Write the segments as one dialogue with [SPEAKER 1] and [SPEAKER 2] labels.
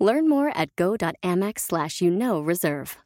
[SPEAKER 1] Learn more at go.amex slash you know reserve.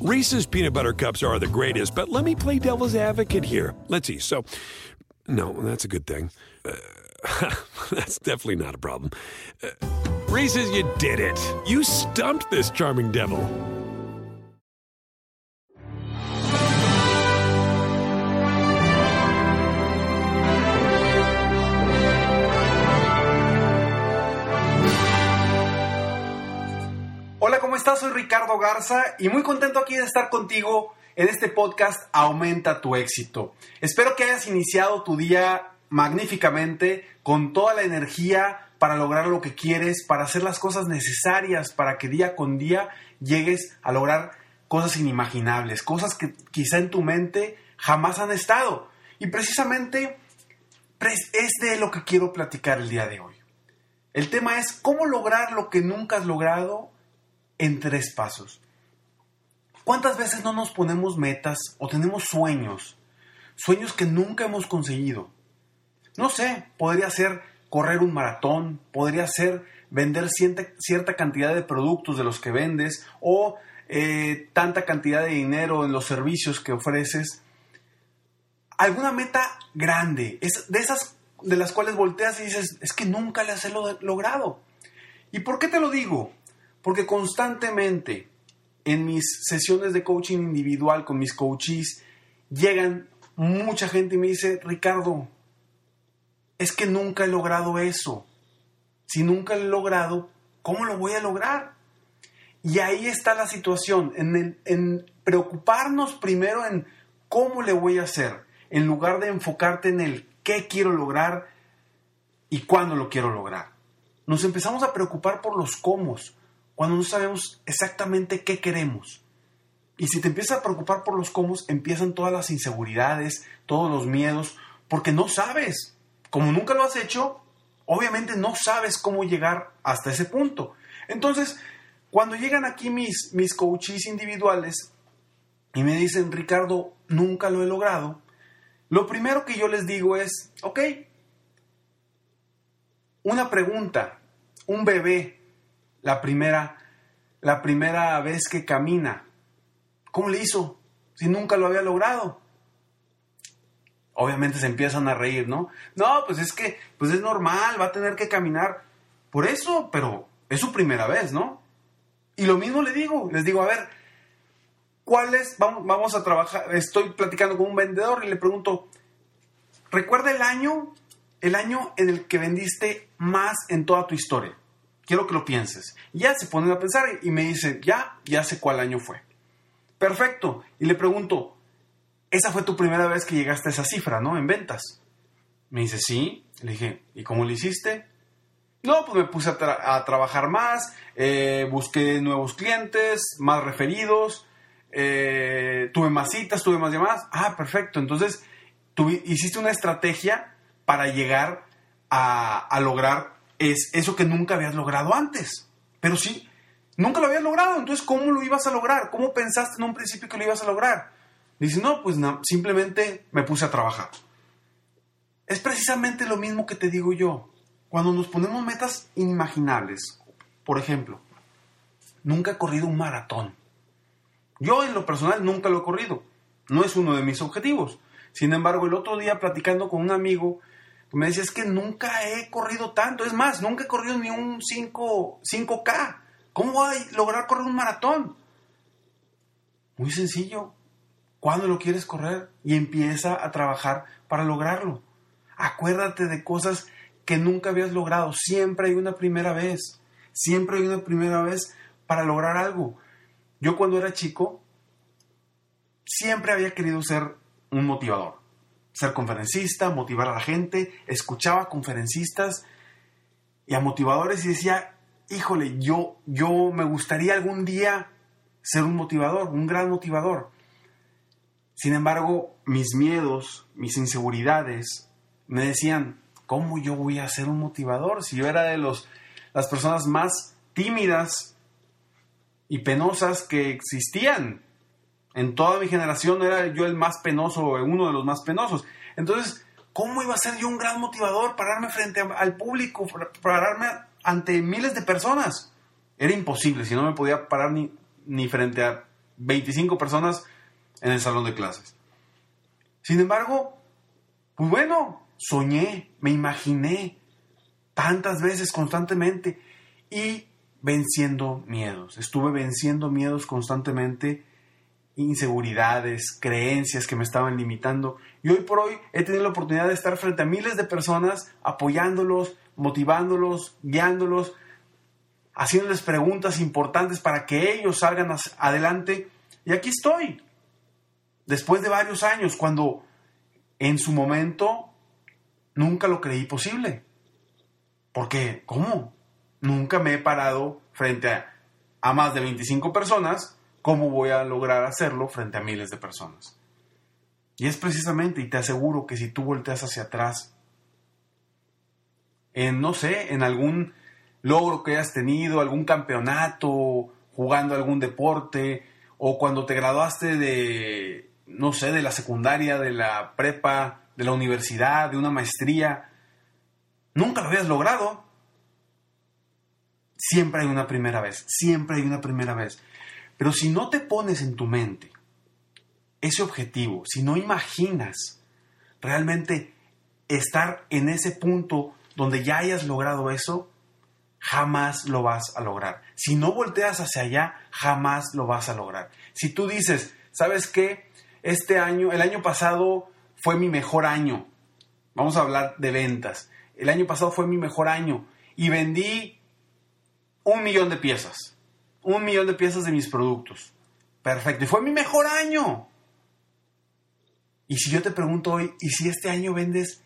[SPEAKER 2] Reese's peanut butter cups are the greatest, but let me play devil's advocate here. Let's see. So, no, that's a good thing. Uh, that's definitely not a problem. Uh, Reese's, you did it. You stumped this charming devil.
[SPEAKER 3] Garza y muy contento aquí de estar contigo en este podcast Aumenta tu éxito. Espero que hayas iniciado tu día magníficamente con toda la energía para lograr lo que quieres, para hacer las cosas necesarias para que día con día llegues a lograr cosas inimaginables, cosas que quizá en tu mente jamás han estado. Y precisamente es de lo que quiero platicar el día de hoy. El tema es cómo lograr lo que nunca has logrado en tres pasos. ¿Cuántas veces no nos ponemos metas o tenemos sueños? Sueños que nunca hemos conseguido. No sé, podría ser correr un maratón, podría ser vender cierta, cantidad de productos de los que vendes o eh, tanta cantidad de dinero en los servicios que ofreces. Alguna meta grande, es de esas de las cuales volteas y dices, es que nunca las he logrado. ¿Y por qué te lo digo? Porque constantemente en mis sesiones de coaching individual con mis coaches llegan mucha gente y me dice, Ricardo, es que nunca he logrado eso. Si nunca lo he logrado, ¿cómo lo voy a lograr? Y ahí está la situación, en, en preocuparnos primero en cómo le voy a hacer, en lugar de enfocarte en el qué quiero lograr y cuándo lo quiero lograr. Nos empezamos a preocupar por los cómo, cuando no sabemos exactamente qué queremos. Y si te empiezas a preocupar por los cómo, empiezan todas las inseguridades, todos los miedos, porque no sabes. Como nunca lo has hecho, obviamente no sabes cómo llegar hasta ese punto. Entonces, cuando llegan aquí mis, mis coaches individuales y me dicen, Ricardo, nunca lo he logrado, lo primero que yo les digo es, ok, una pregunta, un bebé la primera, la primera vez que camina. ¿Cómo le hizo? Si nunca lo había logrado. Obviamente se empiezan a reír, ¿no? No, pues es que, pues es normal, va a tener que caminar. Por eso, pero es su primera vez, ¿no? Y lo mismo le digo, les digo, a ver, ¿cuál es? Vamos, vamos a trabajar, estoy platicando con un vendedor y le pregunto, ¿recuerda el año, el año en el que vendiste más en toda tu historia? Quiero que lo pienses. ya se ponen a pensar y me dice, ya, ya sé cuál año fue. Perfecto. Y le pregunto, esa fue tu primera vez que llegaste a esa cifra, ¿no? En ventas. Me dice, sí. Le dije, ¿y cómo lo hiciste? No, pues me puse a, trabajar más, eh, busqué nuevos clientes, más referidos, eh, tuve más citas, tuve más llamadas. Ah, perfecto. Entonces, hiciste una estrategia para llegar a lograr es eso que nunca habías logrado antes. Pero sí, nunca lo habías logrado. Entonces, ¿cómo lo ibas a lograr? ¿Cómo pensaste en un principio que lo ibas a lograr? Dice, no, pues simplemente me puse a trabajar. Es precisamente lo mismo que te digo yo. Cuando nos ponemos metas inimaginables, por ejemplo, nunca he corrido un maratón. Yo en lo personal nunca lo he corrido. No es uno de mis objetivos. Sin embargo, el otro día platicando con un amigo, me decía, es que nunca he corrido tanto. Es más, nunca he corrido ni un 5, 5K. ¿Cómo voy a lograr correr un maratón? Muy sencillo. ¿Cuándo lo quieres correr? Y empieza a trabajar para lograrlo. Acuérdate de cosas que nunca habías logrado. Siempre hay una primera vez. Siempre hay una primera vez para lograr algo. Yo cuando era chico, siempre había querido ser un motivador ser conferencista, motivar a la gente, escuchaba a conferencistas y a motivadores y decía, híjole, yo, yo me gustaría algún día ser un motivador, un gran motivador. Sin embargo, mis miedos, mis inseguridades me decían, ¿cómo yo voy a ser un motivador si yo era de los, las personas más tímidas y penosas que existían? En toda mi generación era yo el más penoso, uno de los más penosos. Entonces, ¿cómo iba a ser yo un gran motivador? Pararme frente al público, pararme ante miles de personas. Era imposible, si no me podía parar ni, ni frente a 25 personas en el salón de clases. Sin embargo, pues bueno, soñé, me imaginé tantas veces constantemente y venciendo miedos. Estuve venciendo miedos constantemente, inseguridades, creencias que me estaban limitando. Y hoy por hoy he tenido la oportunidad de estar frente a miles de personas apoyándolos, motivándolos, guiándolos, haciéndoles preguntas importantes para que ellos salgan adelante. Y aquí estoy, después de varios años, cuando en su momento nunca lo creí posible. Porque, ¿cómo? Nunca me he parado frente a, a más de 25 personas. ¿Cómo voy a lograr hacerlo frente a miles de personas? Y es precisamente, y te aseguro que si tú volteas hacia atrás en, no sé, en algún logro que hayas tenido, algún campeonato, jugando algún deporte, o cuando te graduaste de, no sé, de la secundaria, de la prepa, de la universidad, de una maestría, nunca lo habías logrado. Siempre hay una primera vez, siempre hay una primera vez. Pero si no te pones en tu mente ese objetivo, si no imaginas realmente estar en ese punto donde ya hayas logrado eso, jamás lo vas a lograr. Si no volteas hacia allá, jamás lo vas a lograr. Si tú dices, ¿sabes qué? Este año, el año pasado fue mi mejor año. Vamos a hablar de ventas. El año pasado fue mi mejor año y vendí un millón de piezas. Un millón de piezas de mis productos. Perfecto. Y fue mi mejor año. Y si yo te pregunto hoy, ¿y si este año vendes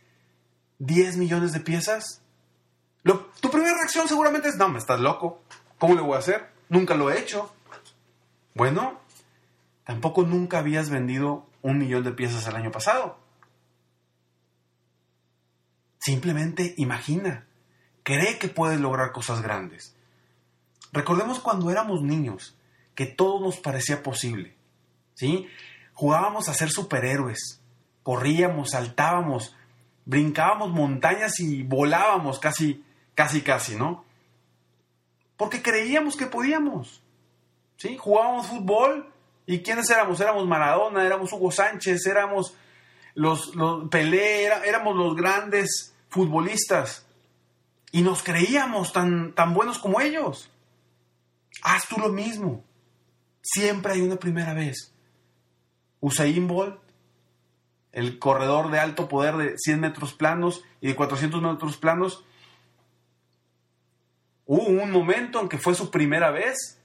[SPEAKER 3] 10 millones de piezas? tu primera reacción seguramente es, no, me estás loco. ¿Cómo le voy a hacer? Nunca lo he hecho. Bueno, tampoco nunca habías vendido un millón de piezas el año pasado. Simplemente imagina, cree que puedes lograr cosas grandes. Recordemos cuando éramos niños, que todo nos parecía posible. ¿sí? Jugábamos a ser superhéroes, corríamos, saltábamos, brincábamos montañas y volábamos casi, casi, casi, ¿no? Porque creíamos que podíamos. ¿Sí? Jugábamos fútbol y ¿quiénes éramos? Éramos Maradona, éramos Hugo Sánchez, éramos los, los Pelé, éramos los grandes futbolistas. Y nos creíamos tan, tan buenos como ellos. Haz tú lo mismo. Siempre hay una primera vez. Usain Bolt el corredor de alto poder de 100 metros planos y de 400 metros planos, hubo un momento en que fue su primera vez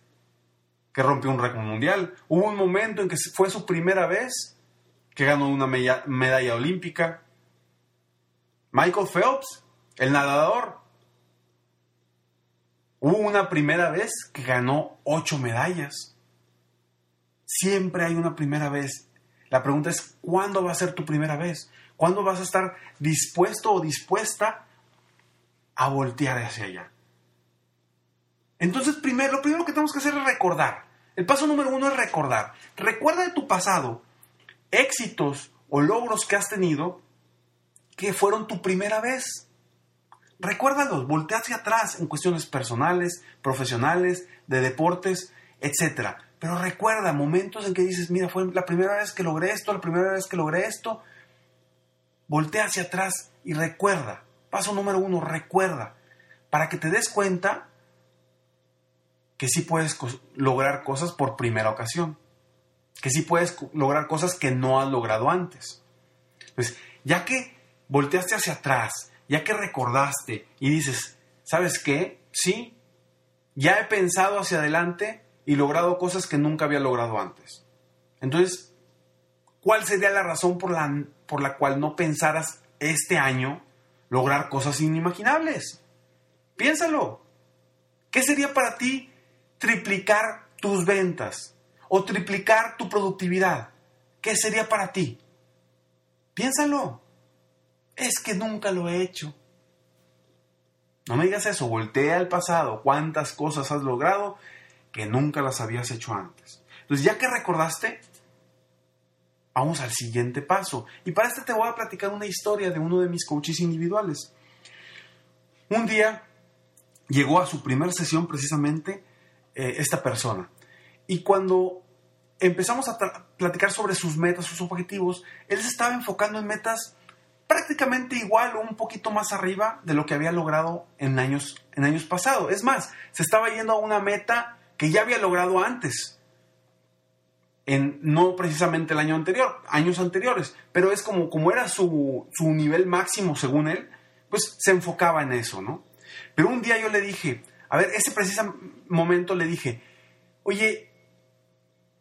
[SPEAKER 3] que rompió un récord mundial. Hubo un momento en que fue su primera vez que ganó una medalla, olímpica. Michael Phelps, el nadador, hubo una primera vez que ganó ocho medallas. Siempre hay una primera vez la pregunta es, ¿cuándo va a ser tu primera vez? ¿Cuándo vas a estar dispuesto o dispuesta a voltear hacia allá? Entonces, primero, lo primero que tenemos que hacer es recordar. El paso número uno es recordar. Recuerda de tu pasado éxitos o logros que has tenido que fueron tu primera vez. Recuérdalos, voltea hacia atrás en cuestiones personales, profesionales, de deportes, etc. Pero recuerda momentos en que dices, mira, fue la primera vez que logré esto, la primera vez que logré esto. Voltea hacia atrás y recuerda. Paso número uno, recuerda. Para que te des cuenta que sí puedes lograr cosas por primera ocasión. Que sí puedes lograr cosas que no has logrado antes. Entonces, ya que volteaste hacia atrás, ya que recordaste y dices, ¿sabes qué? Sí, ya he pensado hacia adelante y logrado cosas que nunca había logrado antes. Entonces, ¿cuál sería la razón por la, por la cual no pensaras este año lograr cosas inimaginables? Piénsalo. ¿Qué sería para ti triplicar tus ventas o triplicar tu productividad? ¿Qué sería para ti? Piénsalo. Es que nunca lo he hecho. No me digas eso, voltea al pasado. ¿Cuántas cosas has logrado que nunca las habías hecho antes? Entonces, ya que recordaste, vamos al siguiente paso. Y para este te voy a platicar una historia de uno de mis coaches individuales. Un día llegó a su primera sesión precisamente eh, esta persona. Y cuando empezamos a platicar sobre sus metas, sus objetivos, él se estaba enfocando en metas prácticamente igual o un poquito más arriba de lo que había logrado en años, en años pasados. Es más, se estaba yendo a una meta que ya había logrado antes. En, no precisamente el año anterior, años anteriores, pero es como, como era su, su nivel máximo según él, pues se enfocaba en eso, ¿no? Pero un día yo le dije, a ver, ese preciso momento le dije, oye,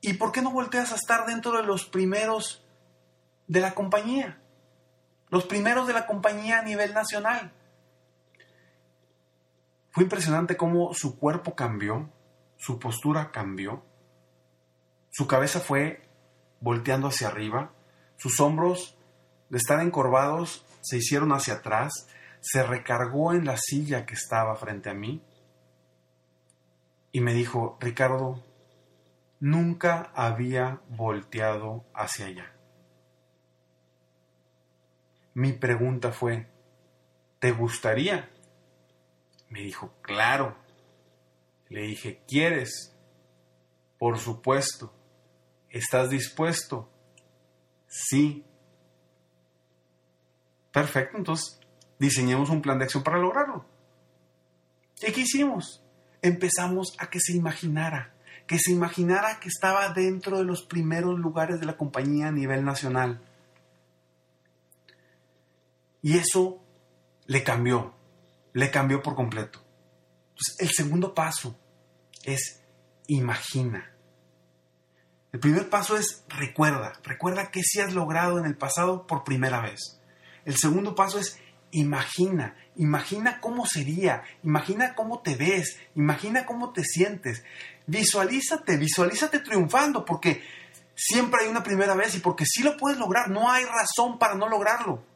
[SPEAKER 3] ¿y por qué no volteas a estar dentro de los primeros de la compañía? Los primeros de la compañía a nivel nacional. Fue impresionante cómo su cuerpo cambió, su postura cambió, su cabeza fue volteando hacia arriba, sus hombros de estar encorvados se hicieron hacia atrás, se recargó en la silla que estaba frente a mí y me dijo, Ricardo, nunca había volteado hacia allá. Mi pregunta fue, ¿te gustaría? Me dijo, claro. Le dije, ¿quieres? Por supuesto. ¿Estás dispuesto? Sí. Perfecto, entonces diseñemos un plan de acción para lograrlo. ¿Y qué hicimos? Empezamos a que se imaginara, que se imaginara que estaba dentro de los primeros lugares de la compañía a nivel nacional. Y eso le cambió, le cambió por completo. El segundo paso es imagina. El primer paso es recuerda, recuerda qué sí has logrado en el pasado por primera vez. El segundo paso es Imagina, imagina cómo sería, imagina cómo te ves, imagina cómo te sientes. Visualízate, visualízate triunfando, porque siempre hay una primera vez y porque sí lo puedes lograr, no hay razón para no lograrlo.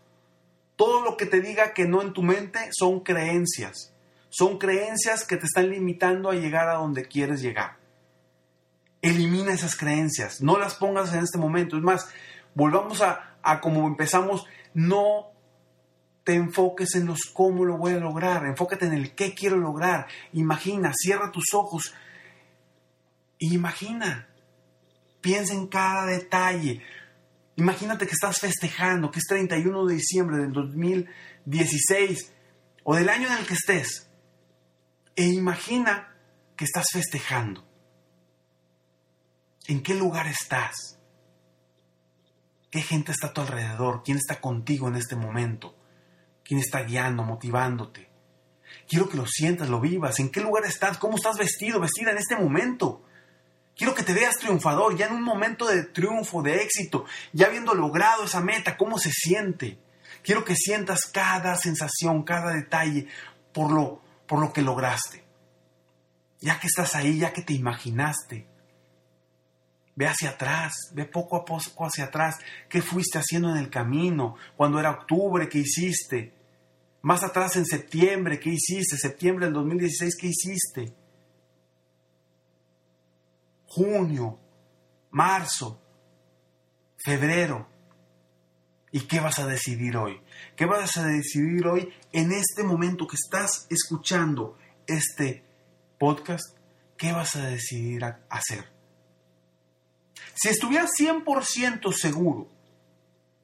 [SPEAKER 3] Todo lo que te diga que no en tu mente son creencias. Son creencias que te están limitando a llegar a donde quieres llegar. Elimina esas creencias, no las pongas en este momento. Es más, volvamos a, a como empezamos, no te enfoques en los cómo lo voy a lograr, enfócate en el qué quiero lograr. Imagina, cierra tus ojos imagina, piensa en cada detalle. Imagínate que estás festejando, que es 31 de diciembre del 2016 o del año en el que estés. E imagina que estás festejando. ¿En qué lugar estás? ¿Qué gente está a tu alrededor? ¿Quién está contigo en este momento? quién está guiando, motivándote. Quiero que lo sientas, lo vivas. ¿En qué lugar estás? ¿Cómo estás vestido, vestida en este momento? Quiero que te veas triunfador, ya en un momento de triunfo, de éxito, ya habiendo logrado esa meta, ¿cómo se siente? Quiero que sientas cada sensación, cada detalle por lo, por lo que lograste. Ya que estás ahí, ya que te imaginaste, Ve hacia atrás, ve poco a poco hacia atrás. ¿Qué fuiste haciendo en el camino? Cuando era octubre, ¿qué hiciste? Más atrás en septiembre, ¿qué hiciste? Septiembre del 2016, ¿qué hiciste? Junio, marzo, febrero. ¿Y qué vas a decidir hoy? ¿Qué vas a decidir hoy en este momento que estás escuchando este podcast? ¿Qué vas a decidir hacer? Si estuvieras 100% seguro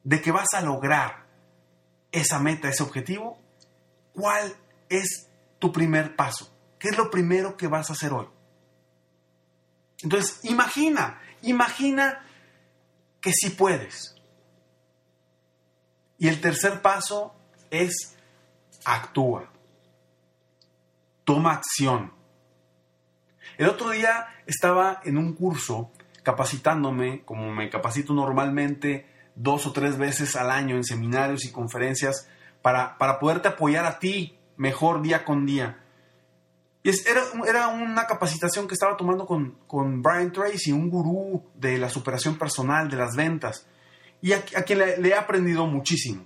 [SPEAKER 3] de que vas a lograr esa meta, ese objetivo, ¿cuál es tu primer paso? ¿Qué es lo primero que vas a hacer hoy? Entonces, imagina, imagina que sí puedes. Y el tercer paso es actúa. Toma acción. El otro día estaba en un curso capacitándome, como me capacito normalmente dos o tres veces al año en seminarios y conferencias, para, para poderte apoyar a ti mejor día con día. Y era, una capacitación que estaba tomando con, Brian Tracy, un gurú de la superación personal, de las ventas, y a, quien le, he aprendido muchísimo.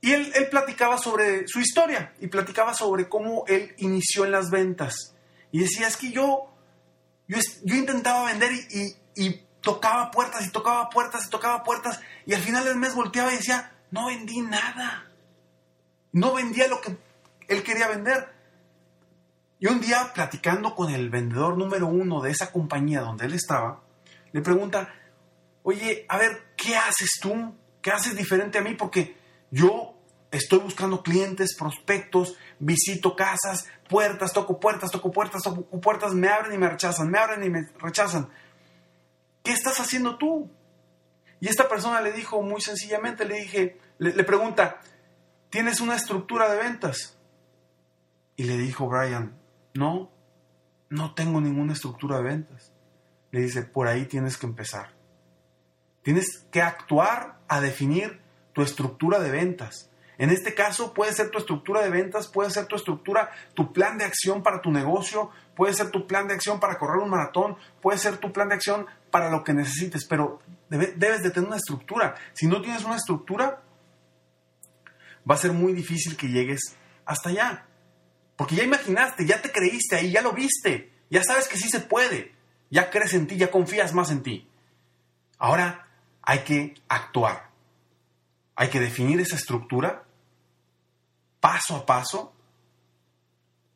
[SPEAKER 3] Y él, platicaba sobre su historia y platicaba sobre cómo él inició en las ventas. Y decía, es que yo, yo, yo intentaba vender y, y tocaba puertas y tocaba puertas y tocaba puertas y al final del mes volteaba y decía, no vendí nada. No vendía lo que él quería vender. Y un día, platicando con el vendedor número uno de esa compañía donde él estaba, le pregunta, oye, a ver, ¿qué haces tú? ¿Qué haces diferente a mí? Porque yo estoy buscando clientes, prospectos, visito casas, puertas, toco puertas, toco puertas, toco puertas, me abren y me rechazan, me abren y me rechazan. ¿Qué estás haciendo tú? Y esta persona le dijo muy sencillamente, le dije, le, pregunta, ¿tienes una estructura de ventas? Y le dijo Brian, no, no tengo ninguna estructura de ventas. Le dice, por ahí tienes que empezar. Tienes que actuar a definir tu estructura de ventas. En este caso puede ser tu estructura de ventas, puede ser tu estructura, tu plan de acción para tu negocio, puede ser tu plan de acción para correr un maratón, puede ser tu plan de acción para lo que necesites, pero debes de tener una estructura. Si no tienes una estructura, va a ser muy difícil que llegues hasta allá. Porque ya imaginaste, ya te creíste ahí, ya lo viste, ya sabes que sí se puede, ya crees en ti, ya confías más en ti. Ahora hay que actuar, hay que definir esa estructura paso a paso,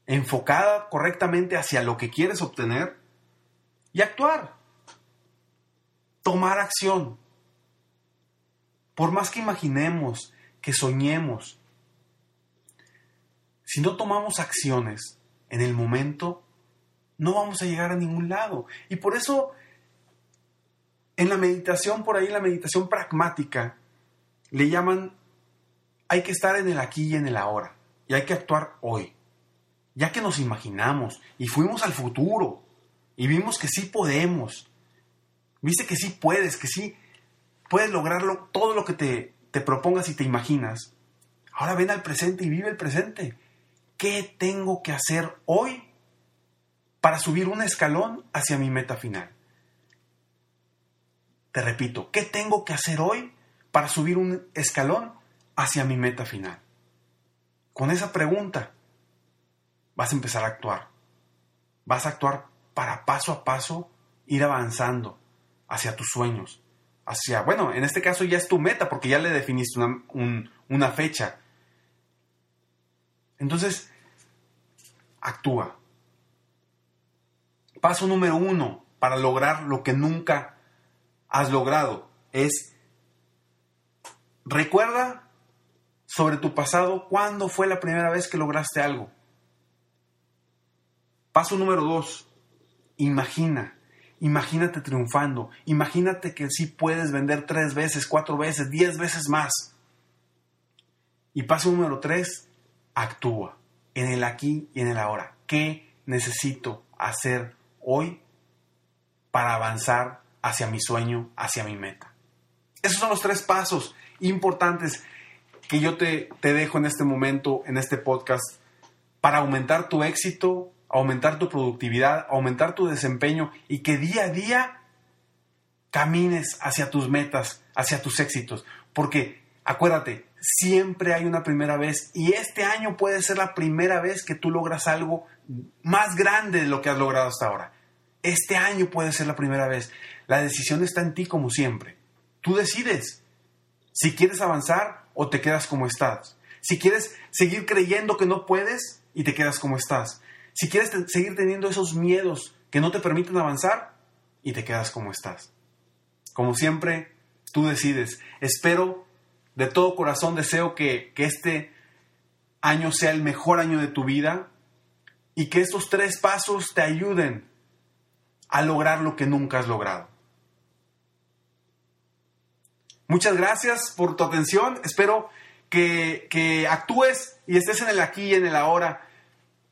[SPEAKER 3] enfocada correctamente hacia lo que quieres obtener y actuar. Tomar acción. Por más que imaginemos, que soñemos, si no tomamos acciones en el momento, no vamos a llegar a ningún lado. Y por eso, en la meditación, por ahí, la meditación pragmática, le llaman, hay que estar en el aquí y en el ahora. Y hay que actuar hoy. Ya que nos imaginamos y fuimos al futuro y vimos que sí podemos. Viste que sí puedes, que sí puedes lograrlo todo lo que te, te propongas y te imaginas. Ahora ven al presente y vive el presente. ¿Qué tengo que hacer hoy para subir un escalón hacia mi meta final? Te repito, ¿qué tengo que hacer hoy para subir un escalón hacia mi meta final? Con esa pregunta vas a empezar a actuar. Vas a actuar para paso a paso ir avanzando hacia tus sueños. Hacia, bueno, en este caso ya es tu meta porque ya le definiste una, una fecha entonces, actúa. Paso número uno para lograr lo que nunca has logrado es recuerda sobre tu pasado cuándo fue la primera vez que lograste algo. Paso número dos, imagina. Imagínate triunfando. Imagínate que sí puedes vender tres veces, cuatro veces, diez veces más. Y paso número tres, actúa en el aquí y en el ahora. ¿Qué necesito hacer hoy para avanzar hacia mi sueño, hacia mi meta? Esos son los tres pasos importantes que yo te, te dejo en este momento, en este podcast, para aumentar tu éxito, aumentar tu productividad, aumentar tu desempeño y que día a día camines hacia tus metas, hacia tus éxitos. Porque acuérdate, siempre hay una primera vez y este año puede ser la primera vez que tú logras algo más grande de lo que has logrado hasta ahora. Este año puede ser la primera vez. La decisión está en ti como siempre. Tú decides si quieres avanzar o te quedas como estás. Si quieres seguir creyendo que no puedes y te quedas como estás. Si quieres seguir teniendo esos miedos que no te permiten avanzar y te quedas como estás. Como siempre, tú decides. Espero de todo corazón deseo que, este año sea el mejor año de tu vida y que estos tres pasos te ayuden a lograr lo que nunca has logrado. Muchas gracias por tu atención. Espero que, que, actúes y estés en el aquí y en el ahora.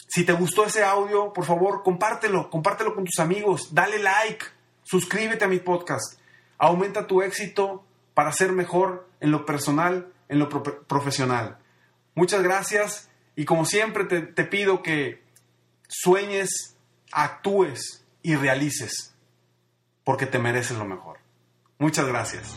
[SPEAKER 3] Si te gustó ese audio, por favor, compártelo, compártelo con tus amigos, dale like, suscríbete a mi podcast. Aumenta tu éxito para ser mejor en lo personal, en lo profesional. Muchas gracias y como siempre te, pido que, sueñes, actúes y realices, porque te mereces lo mejor. Muchas gracias.